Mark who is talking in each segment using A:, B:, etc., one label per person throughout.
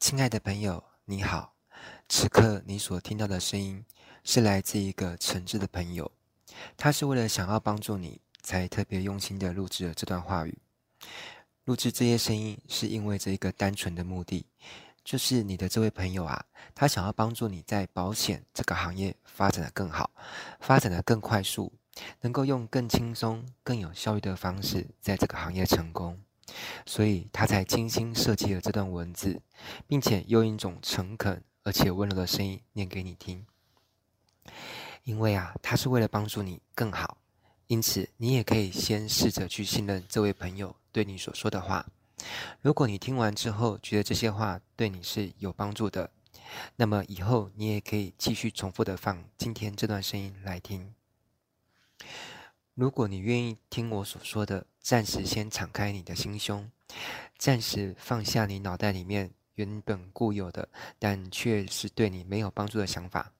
A: 亲爱的朋友，你好。此刻你所听到的声音是来自一个诚挚的朋友，他是为了想要帮助你，才特别用心的录制了这段话语。录制这些声音是因为这一个单纯的目的，就是你的这位朋友啊，他想要帮助你在保险这个行业发展得更好，发展得更快速，能够用更轻松、更有效率的方式在这个行业成功。所以他才精心设计了这段文字，并且用一种诚恳而且温柔的声音念给你听。因为啊，他是为了帮助你更好，因此你也可以先试着去信任这位朋友对你所说的话。如果你听完之后觉得这些话对你是有帮助的，那么以后你也可以继续重复的放今天这段声音来听。如果你愿意听我所说的，暂时先敞开你的心胸，暂时放下你脑袋里面原本固有的，但却是对你没有帮助的想法，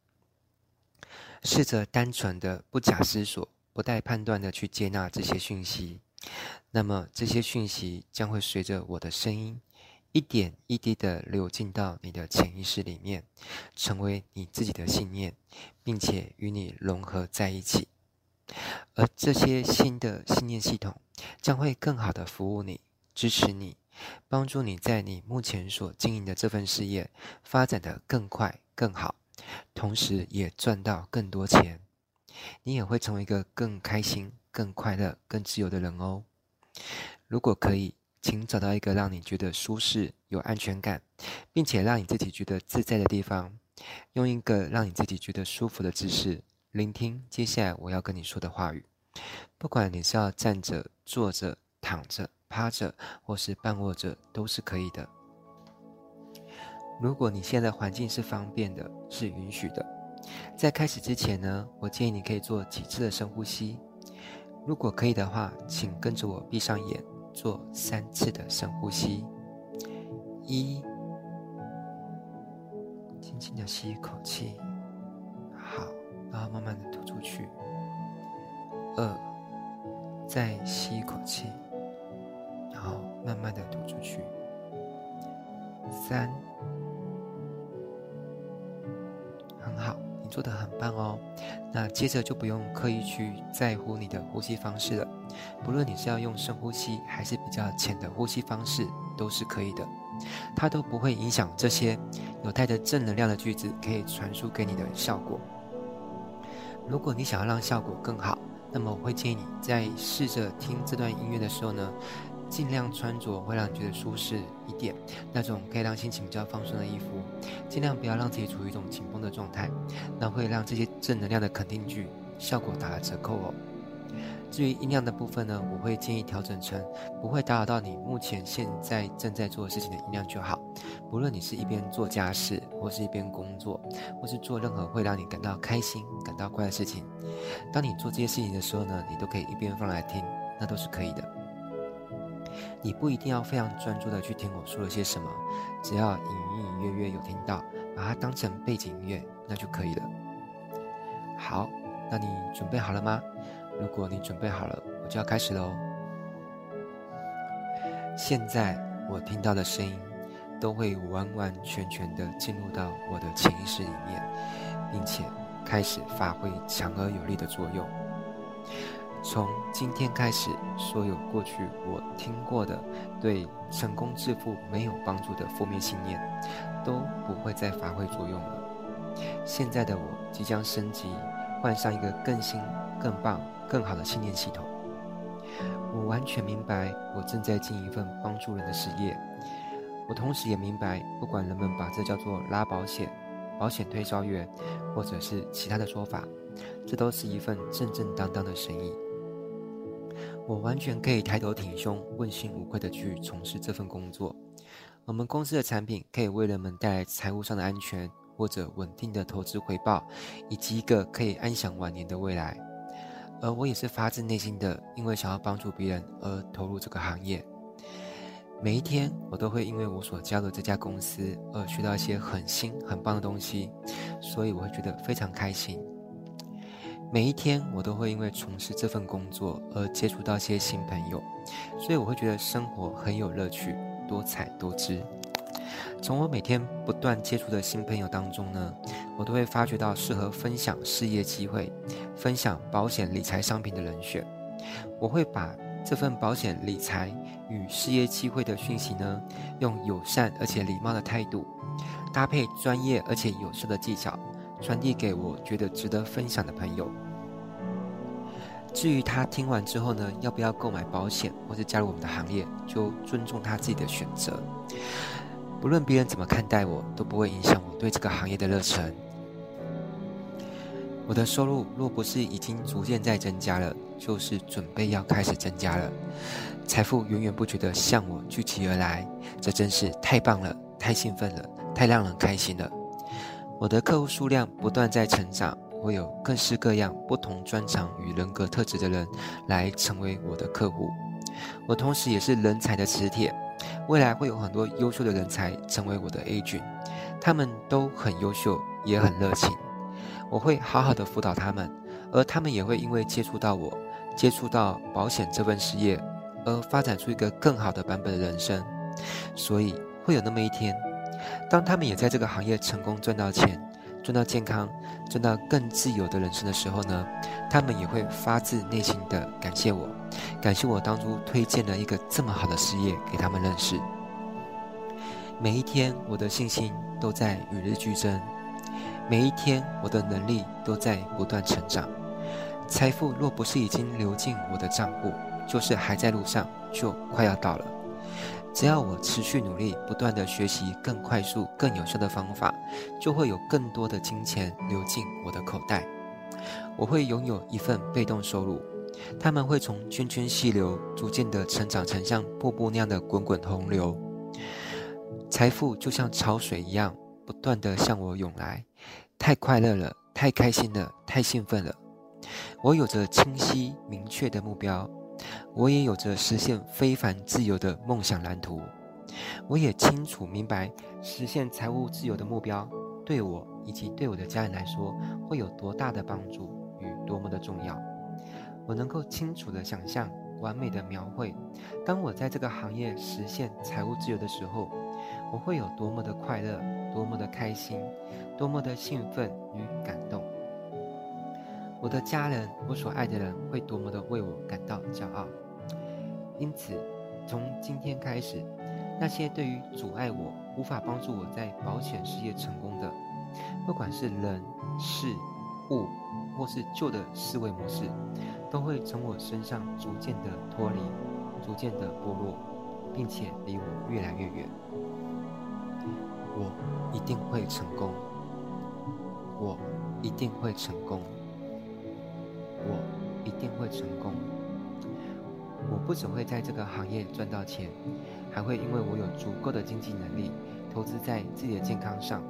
A: 试着单纯的、不假思索、不带判断的去接纳这些讯息，那么这些讯息将会随着我的声音，一点一滴的流进到你的潜意识里面，成为你自己的信念，并且与你融合在一起。而这些新的信念系统将会更好的服务你、支持你、帮助你在你目前所经营的这份事业发展得更快、更好，同时也赚到更多钱。你也会成为一个更开心、更快乐、更自由的人哦。如果可以，请找到一个让你觉得舒适、有安全感，并且让你自己觉得自在的地方，用一个让你自己觉得舒服的姿势。聆听接下来我要跟你说的话语，不管你是要站着、坐着、躺着、趴着，或是半卧着，都是可以的。如果你现在环境是方便的，是允许的，在开始之前呢，我建议你可以做几次的深呼吸。如果可以的话，请跟着我闭上眼，做三次的深呼吸。一，轻轻的吸一口气。然后慢慢的吐出去。二，再吸一口气，然后慢慢的吐出去。三，很好，你做的很棒哦。那接着就不用刻意去在乎你的呼吸方式了，不论你是要用深呼吸还是比较浅的呼吸方式，都是可以的。它都不会影响这些有带着正能量的句子可以传输给你的效果。如果你想要让效果更好，那么我会建议你在试着听这段音乐的时候呢，尽量穿着会让你觉得舒适一点，那种可以让心情比较放松的衣服，尽量不要让自己处于一种紧绷的状态，那会让这些正能量的肯定句效果打了折扣哦。至于音量的部分呢，我会建议调整成不会打扰到你目前现在正在做的事情的音量就好。不论你是一边做家事，或是一边工作，或是做任何会让你感到开心、感到快的事情，当你做这些事情的时候呢，你都可以一边放来听，那都是可以的。你不一定要非常专注的去听我说了些什么，只要隐隐约约有听到，把它当成背景音乐，那就可以了。好，那你准备好了吗？如果你准备好了，我就要开始喽。现在我听到的声音，都会完完全全的进入到我的潜意识里面，并且开始发挥强而有力的作用。从今天开始，所有过去我听过的对成功致富没有帮助的负面信念，都不会再发挥作用了。现在的我即将升级，换上一个更新、更棒。更好的信念系统，我完全明白，我正在尽一份帮助人的事业。我同时也明白，不管人们把这叫做拉保险、保险推销员，或者是其他的说法，这都是一份正正当当的生意。我完全可以抬头挺胸、问心无愧地去从事这份工作。我们公司的产品可以为人们带来财务上的安全，或者稳定的投资回报，以及一个可以安享晚年的未来。而我也是发自内心的，因为想要帮助别人而投入这个行业。每一天，我都会因为我所加入这家公司而学到一些很新、很棒的东西，所以我会觉得非常开心。每一天，我都会因为从事这份工作而接触到一些新朋友，所以我会觉得生活很有乐趣、多彩多姿。从我每天不断接触的新朋友当中呢，我都会发掘到适合分享事业机会、分享保险理财商品的人选。我会把这份保险理财与事业机会的讯息呢，用友善而且礼貌的态度，搭配专业而且有效的技巧，传递给我觉得值得分享的朋友。至于他听完之后呢，要不要购买保险或者加入我们的行业，就尊重他自己的选择。不论别人怎么看待我，都不会影响我对这个行业的热忱。我的收入若不是已经逐渐在增加了，就是准备要开始增加了。财富源源不绝地向我聚集而来，这真是太棒了，太兴奋了，太让人开心了。我的客户数量不断在成长。会有各式各样不同专长与人格特质的人来成为我的客户。我同时也是人才的磁铁，未来会有很多优秀的人才成为我的 age 他们都很优秀，也很热情。我会好好的辅导他们，而他们也会因为接触到我，接触到保险这份事业，而发展出一个更好的版本的人生。所以会有那么一天，当他们也在这个行业成功赚到钱。赚到健康，赚到更自由的人生的时候呢，他们也会发自内心的感谢我，感谢我当初推荐了一个这么好的事业给他们认识。每一天，我的信心都在与日俱增；每一天，我的能力都在不断成长。财富若不是已经流进我的账户，就是还在路上，就快要到了。只要我持续努力，不断地学习更快速、更有效的方法，就会有更多的金钱流进我的口袋。我会拥有一份被动收入，他们会从涓涓细流逐渐地成长成像瀑布那样的滚滚洪流。财富就像潮水一样，不断地向我涌来。太快乐了，太开心了，太兴奋了。我有着清晰明确的目标。我也有着实现非凡自由的梦想蓝图，我也清楚明白实现财务自由的目标对我以及对我的家人来说会有多大的帮助与多么的重要。我能够清楚地想象、完美的描绘，当我在这个行业实现财务自由的时候，我会有多么的快乐、多么的开心、多么的兴奋与感动。我的家人，我所爱的人，会多么的为我感到骄傲。因此，从今天开始，那些对于阻碍我、无法帮助我在保险事业成功的，不管是人、事、物，或是旧的思维模式，都会从我身上逐渐的脱离，逐渐的剥落，并且离我越来越远。我一定会成功。我一定会成功。我一定会成功。我不只会在这个行业赚到钱，还会因为我有足够的经济能力，投资在自己的健康上，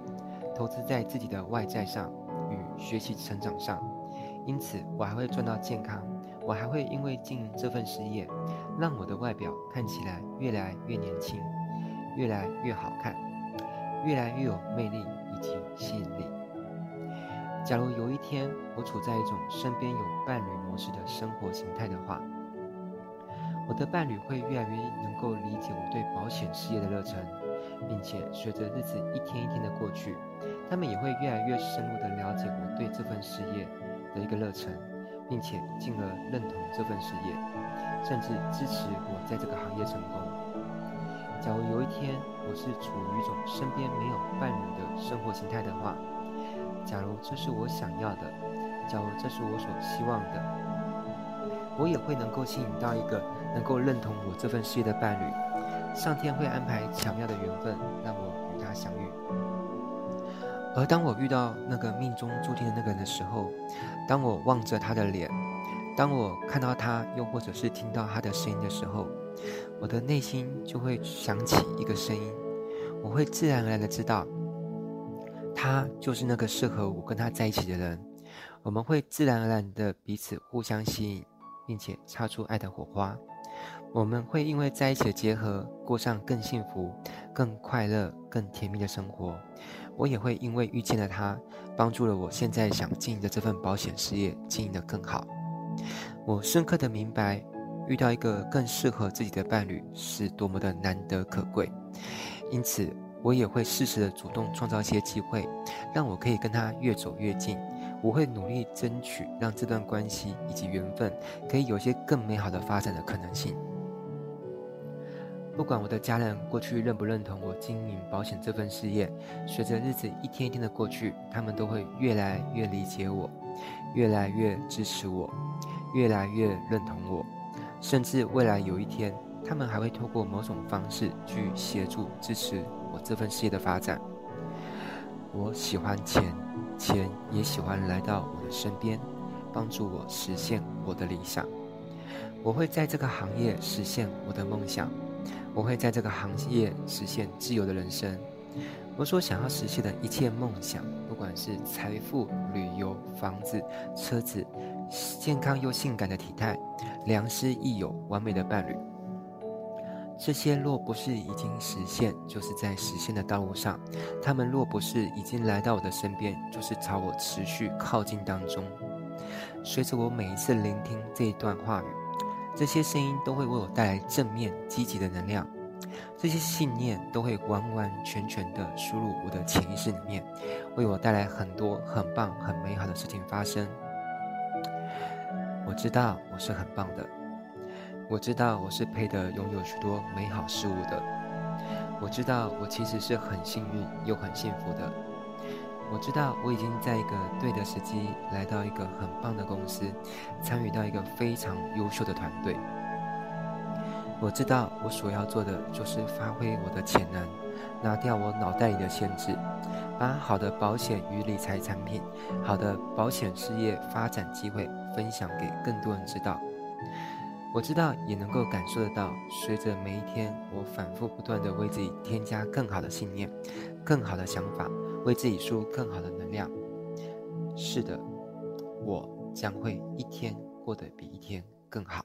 A: 投资在自己的外在上与学习成长上。因此，我还会赚到健康。我还会因为经营这份事业，让我的外表看起来越来越年轻，越来越好看，越来越有魅力以及吸引力。假如有一天我处在一种身边有伴侣模式的生活形态的话，我的伴侣会越来越能够理解我对保险事业的热忱，并且随着日子一天一天的过去，他们也会越来越深入的了解我对这份事业的一个热忱，并且进而认同这份事业，甚至支持我在这个行业成功。假如有一天我是处于一种身边没有伴侣的生活形态的话，假如这是我想要的，假如这是我所希望的，我也会能够吸引到一个能够认同我这份事业的伴侣。上天会安排巧妙的缘分，让我与他相遇。而当我遇到那个命中注定的那个人的时候，当我望着他的脸，当我看到他，又或者是听到他的声音的时候，我的内心就会响起一个声音，我会自然而然的知道。他就是那个适合我跟他在一起的人，我们会自然而然的彼此互相吸引，并且擦出爱的火花。我们会因为在一起的结合，过上更幸福、更快乐、更甜蜜的生活。我也会因为遇见了他，帮助了我现在想经营的这份保险事业经营得更好。我深刻的明白，遇到一个更适合自己的伴侣是多么的难得可贵。因此，我也会适时的主动创造一些机会，让我可以跟他越走越近。我会努力争取，让这段关系以及缘分可以有些更美好的发展的可能性。不管我的家人过去认不认同我经营保险这份事业，随着日子一天一天的过去，他们都会越来越理解我，越来越支持我，越来越认同我，甚至未来有一天，他们还会透过某种方式去协助支持我这份事业的发展。我喜欢钱，钱也喜欢来到我的身边，帮助我实现我的理想。我会在这个行业实现我的梦想，我会在这个行业实现自由的人生。我所想要实现的一切梦想，不管是财富、旅游、房子、车子，健康又性感的体态，良师益友、完美的伴侣。这些若不是已经实现，就是在实现的道路上；他们若不是已经来到我的身边，就是朝我持续靠近当中。随着我每一次聆听这一段话语，这些声音都会为我带来正面积极的能量，这些信念都会完完全全的输入我的潜意识里面，为我带来很多很棒、很美好的事情发生。我知道我是很棒的。我知道我是配得拥有许多美好事物的。我知道我其实是很幸运又很幸福的。我知道我已经在一个对的时机来到一个很棒的公司，参与到一个非常优秀的团队。我知道我所要做的就是发挥我的潜能，拿掉我脑袋里的限制，把好的保险与理财产品、好的保险事业发展机会分享给更多人知道。我知道，也能够感受得到，随着每一天，我反复不断的为自己添加更好的信念、更好的想法，为自己输入更好的能量。是的，我将会一天过得比一天更好。